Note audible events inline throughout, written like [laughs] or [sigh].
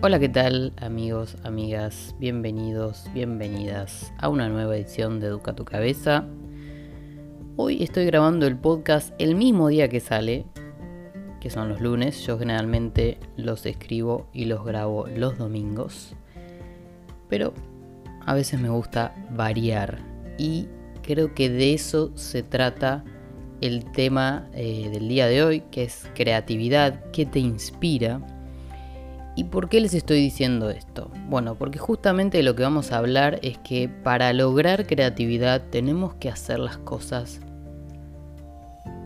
Hola, ¿qué tal amigos, amigas? Bienvenidos, bienvenidas a una nueva edición de Educa tu Cabeza. Hoy estoy grabando el podcast el mismo día que sale, que son los lunes. Yo generalmente los escribo y los grabo los domingos. Pero a veces me gusta variar y creo que de eso se trata el tema eh, del día de hoy, que es creatividad, qué te inspira ¿Y por qué les estoy diciendo esto? Bueno, porque justamente lo que vamos a hablar es que para lograr creatividad tenemos que hacer las cosas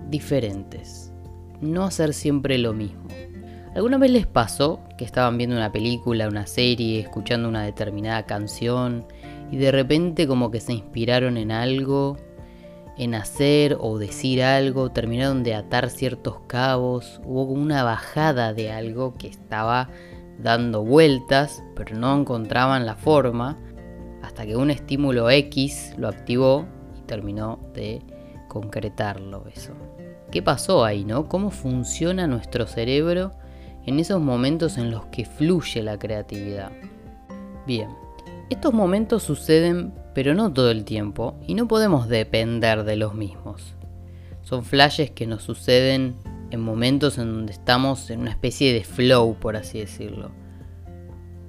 diferentes. No hacer siempre lo mismo. ¿Alguna vez les pasó que estaban viendo una película, una serie, escuchando una determinada canción y de repente como que se inspiraron en algo, en hacer o decir algo, terminaron de atar ciertos cabos, hubo como una bajada de algo que estaba dando vueltas, pero no encontraban la forma, hasta que un estímulo X lo activó y terminó de concretarlo eso. ¿Qué pasó ahí, no? ¿Cómo funciona nuestro cerebro en esos momentos en los que fluye la creatividad? Bien, estos momentos suceden pero no todo el tiempo y no podemos depender de los mismos. Son flashes que nos suceden en momentos en donde estamos en una especie de flow, por así decirlo.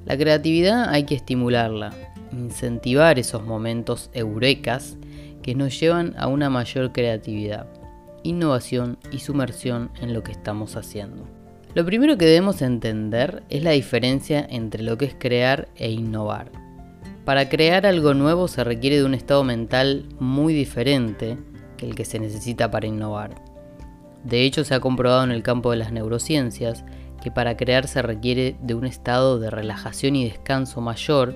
La creatividad hay que estimularla, incentivar esos momentos eurecas que nos llevan a una mayor creatividad, innovación y sumersión en lo que estamos haciendo. Lo primero que debemos entender es la diferencia entre lo que es crear e innovar. Para crear algo nuevo se requiere de un estado mental muy diferente que el que se necesita para innovar. De hecho, se ha comprobado en el campo de las neurociencias que para crear se requiere de un estado de relajación y descanso mayor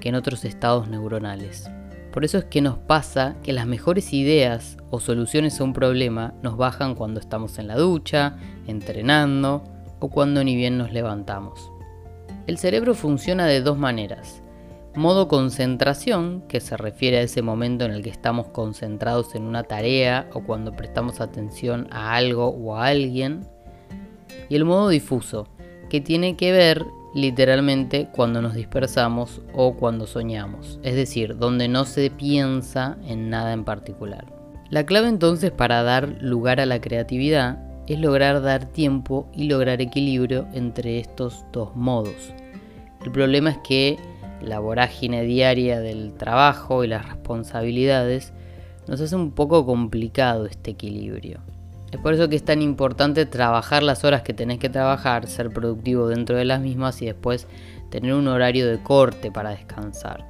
que en otros estados neuronales. Por eso es que nos pasa que las mejores ideas o soluciones a un problema nos bajan cuando estamos en la ducha, entrenando o cuando ni bien nos levantamos. El cerebro funciona de dos maneras. Modo concentración, que se refiere a ese momento en el que estamos concentrados en una tarea o cuando prestamos atención a algo o a alguien. Y el modo difuso, que tiene que ver literalmente cuando nos dispersamos o cuando soñamos, es decir, donde no se piensa en nada en particular. La clave entonces para dar lugar a la creatividad es lograr dar tiempo y lograr equilibrio entre estos dos modos. El problema es que la vorágine diaria del trabajo y las responsabilidades, nos hace un poco complicado este equilibrio. Es por eso que es tan importante trabajar las horas que tenés que trabajar, ser productivo dentro de las mismas y después tener un horario de corte para descansar.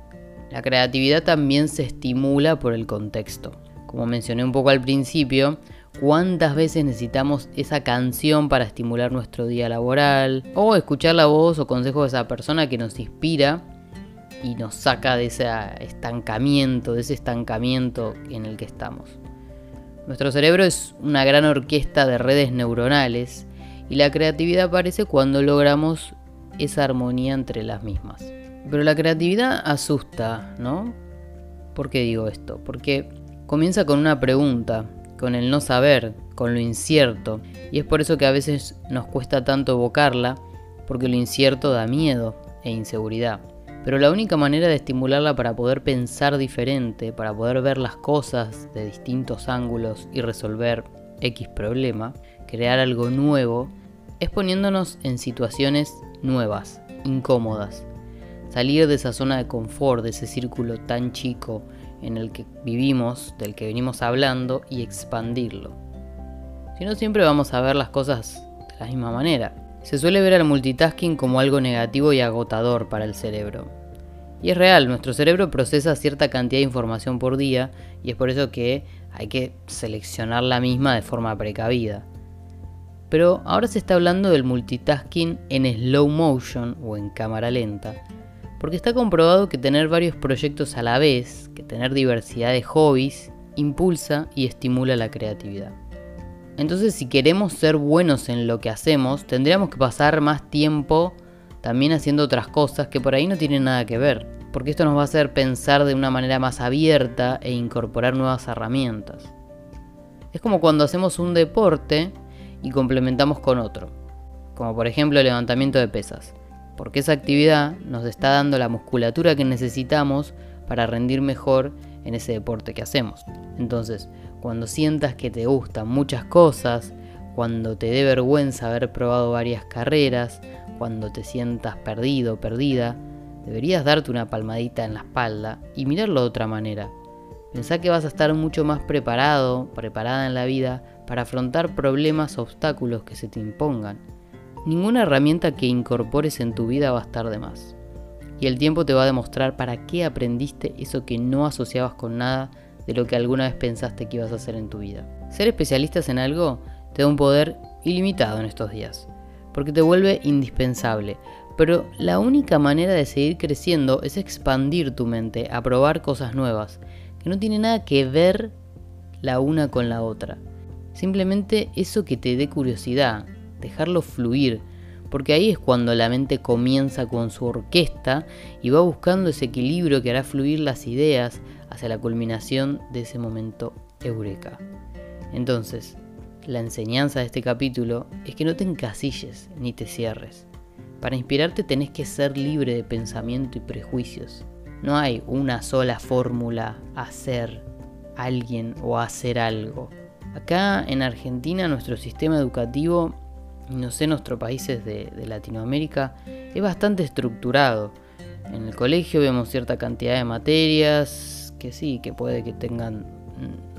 La creatividad también se estimula por el contexto. Como mencioné un poco al principio, cuántas veces necesitamos esa canción para estimular nuestro día laboral, o escuchar la voz o consejo de esa persona que nos inspira y nos saca de ese estancamiento, de ese estancamiento en el que estamos. Nuestro cerebro es una gran orquesta de redes neuronales y la creatividad aparece cuando logramos esa armonía entre las mismas. Pero la creatividad asusta, ¿no? ¿Por qué digo esto? Porque comienza con una pregunta, con el no saber, con lo incierto, y es por eso que a veces nos cuesta tanto evocarla, porque lo incierto da miedo e inseguridad. Pero la única manera de estimularla para poder pensar diferente, para poder ver las cosas de distintos ángulos y resolver X problema, crear algo nuevo, es poniéndonos en situaciones nuevas, incómodas. Salir de esa zona de confort, de ese círculo tan chico en el que vivimos, del que venimos hablando, y expandirlo. Si no, siempre vamos a ver las cosas de la misma manera. Se suele ver al multitasking como algo negativo y agotador para el cerebro. Y es real, nuestro cerebro procesa cierta cantidad de información por día y es por eso que hay que seleccionar la misma de forma precavida. Pero ahora se está hablando del multitasking en slow motion o en cámara lenta, porque está comprobado que tener varios proyectos a la vez, que tener diversidad de hobbies, impulsa y estimula la creatividad. Entonces si queremos ser buenos en lo que hacemos, tendríamos que pasar más tiempo también haciendo otras cosas que por ahí no tienen nada que ver, porque esto nos va a hacer pensar de una manera más abierta e incorporar nuevas herramientas. Es como cuando hacemos un deporte y complementamos con otro, como por ejemplo el levantamiento de pesas. porque esa actividad nos está dando la musculatura que necesitamos para rendir mejor en ese deporte que hacemos. Entonces, cuando sientas que te gustan muchas cosas, cuando te dé vergüenza haber probado varias carreras, cuando te sientas perdido o perdida, deberías darte una palmadita en la espalda y mirarlo de otra manera. Pensá que vas a estar mucho más preparado, preparada en la vida para afrontar problemas o obstáculos que se te impongan. Ninguna herramienta que incorpores en tu vida va a estar de más. Y el tiempo te va a demostrar para qué aprendiste eso que no asociabas con nada lo que alguna vez pensaste que ibas a hacer en tu vida. Ser especialistas en algo te da un poder ilimitado en estos días, porque te vuelve indispensable. Pero la única manera de seguir creciendo es expandir tu mente, a probar cosas nuevas, que no tienen nada que ver la una con la otra. Simplemente eso que te dé curiosidad, dejarlo fluir, porque ahí es cuando la mente comienza con su orquesta y va buscando ese equilibrio que hará fluir las ideas hacia la culminación de ese momento eureka. Entonces, la enseñanza de este capítulo es que no te encasilles ni te cierres. Para inspirarte tenés que ser libre de pensamiento y prejuicios. No hay una sola fórmula a ser alguien o hacer algo. Acá en Argentina nuestro sistema educativo, no sé, nuestros países de, de Latinoamérica, es bastante estructurado. En el colegio vemos cierta cantidad de materias que sí, que puede que tengan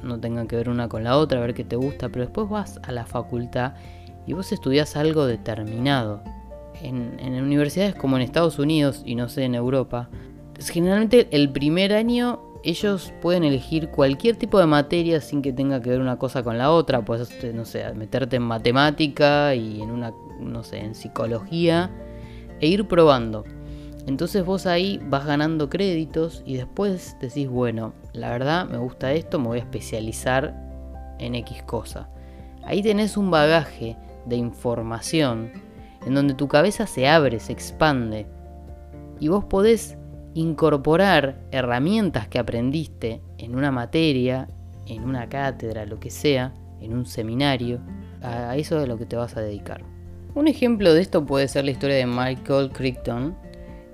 no tengan que ver una con la otra, a ver qué te gusta, pero después vas a la facultad y vos estudias algo determinado. En, en universidades como en Estados Unidos y no sé, en Europa, generalmente el primer año ellos pueden elegir cualquier tipo de materia sin que tenga que ver una cosa con la otra. Puedes, no sé, meterte en matemática y en una, no sé, en psicología e ir probando. Entonces vos ahí vas ganando créditos y después decís, bueno, la verdad me gusta esto, me voy a especializar en X cosa. Ahí tenés un bagaje de información en donde tu cabeza se abre, se expande y vos podés incorporar herramientas que aprendiste en una materia, en una cátedra, lo que sea, en un seminario, a eso es lo que te vas a dedicar. Un ejemplo de esto puede ser la historia de Michael Crichton,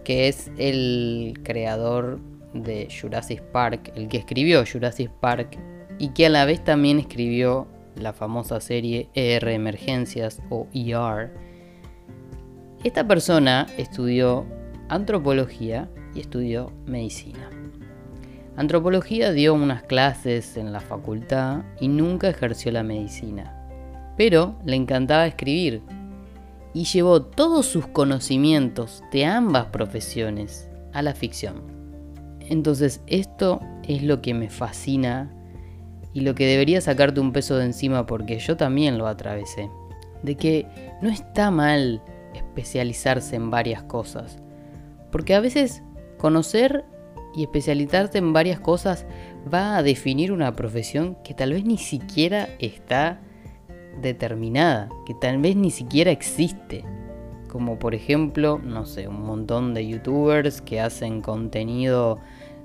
que es el creador de Jurassic Park, el que escribió Jurassic Park y que a la vez también escribió la famosa serie ER Emergencias o ER. Esta persona estudió antropología y estudió medicina. Antropología dio unas clases en la facultad y nunca ejerció la medicina, pero le encantaba escribir y llevó todos sus conocimientos de ambas profesiones a la ficción. Entonces esto es lo que me fascina y lo que debería sacarte un peso de encima porque yo también lo atravesé. De que no está mal especializarse en varias cosas. Porque a veces Conocer y especializarte en varias cosas va a definir una profesión que tal vez ni siquiera está determinada, que tal vez ni siquiera existe. Como por ejemplo, no sé, un montón de youtubers que hacen contenido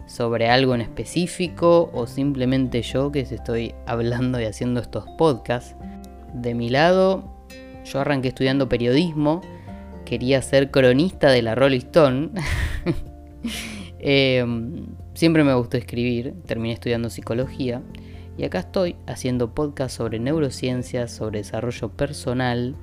sobre algo en específico o simplemente yo que estoy [laughs] hablando y haciendo estos podcasts. De mi lado, yo arranqué estudiando periodismo, quería ser cronista de la Rolling Stone. [laughs] Em, siempre me gustó escribir, terminé estudiando psicología y acá estoy haciendo podcast sobre neurociencias, sobre desarrollo personal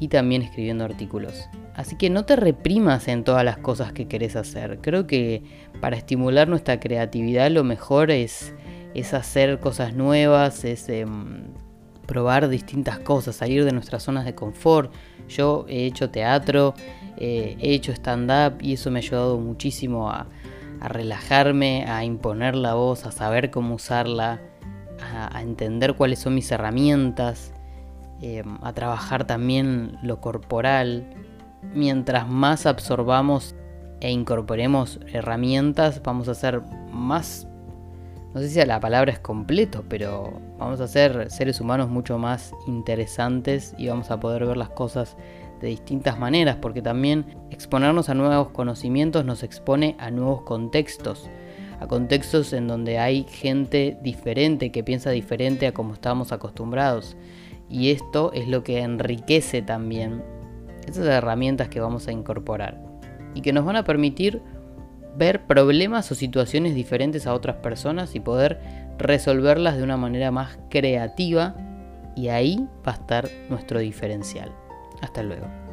y también escribiendo artículos. Así que no te reprimas en todas las cosas que querés hacer. Creo que para estimular nuestra creatividad lo mejor es, es hacer cosas nuevas, es em, probar distintas cosas, salir de nuestras zonas de confort. Yo he hecho teatro, eh, he hecho stand-up y eso me ha ayudado muchísimo a, relajarme, a imponer la voz, a saber cómo usarla, a, entender cuáles son mis herramientas, em, a trabajar también lo corporal. Mientras más absorbamos e incorporemos herramientas, vamos a ser más, no sé si la palabra es completo, pero vamos a ser seres humanos mucho más interesantes y vamos a poder ver las cosas de distintas maneras, porque también exponernos a nuevos conocimientos nos expone a nuevos contextos, a contextos en donde hay gente diferente que piensa diferente a como estábamos acostumbrados. Y esto es lo que enriquece también esas herramientas que vamos a incorporar. y que nos van a permitir ver problemas o situaciones diferentes a otras personas y poder resolverlas de una manera más creativa y ahí va a estar nuestro diferencial. Hasta luego.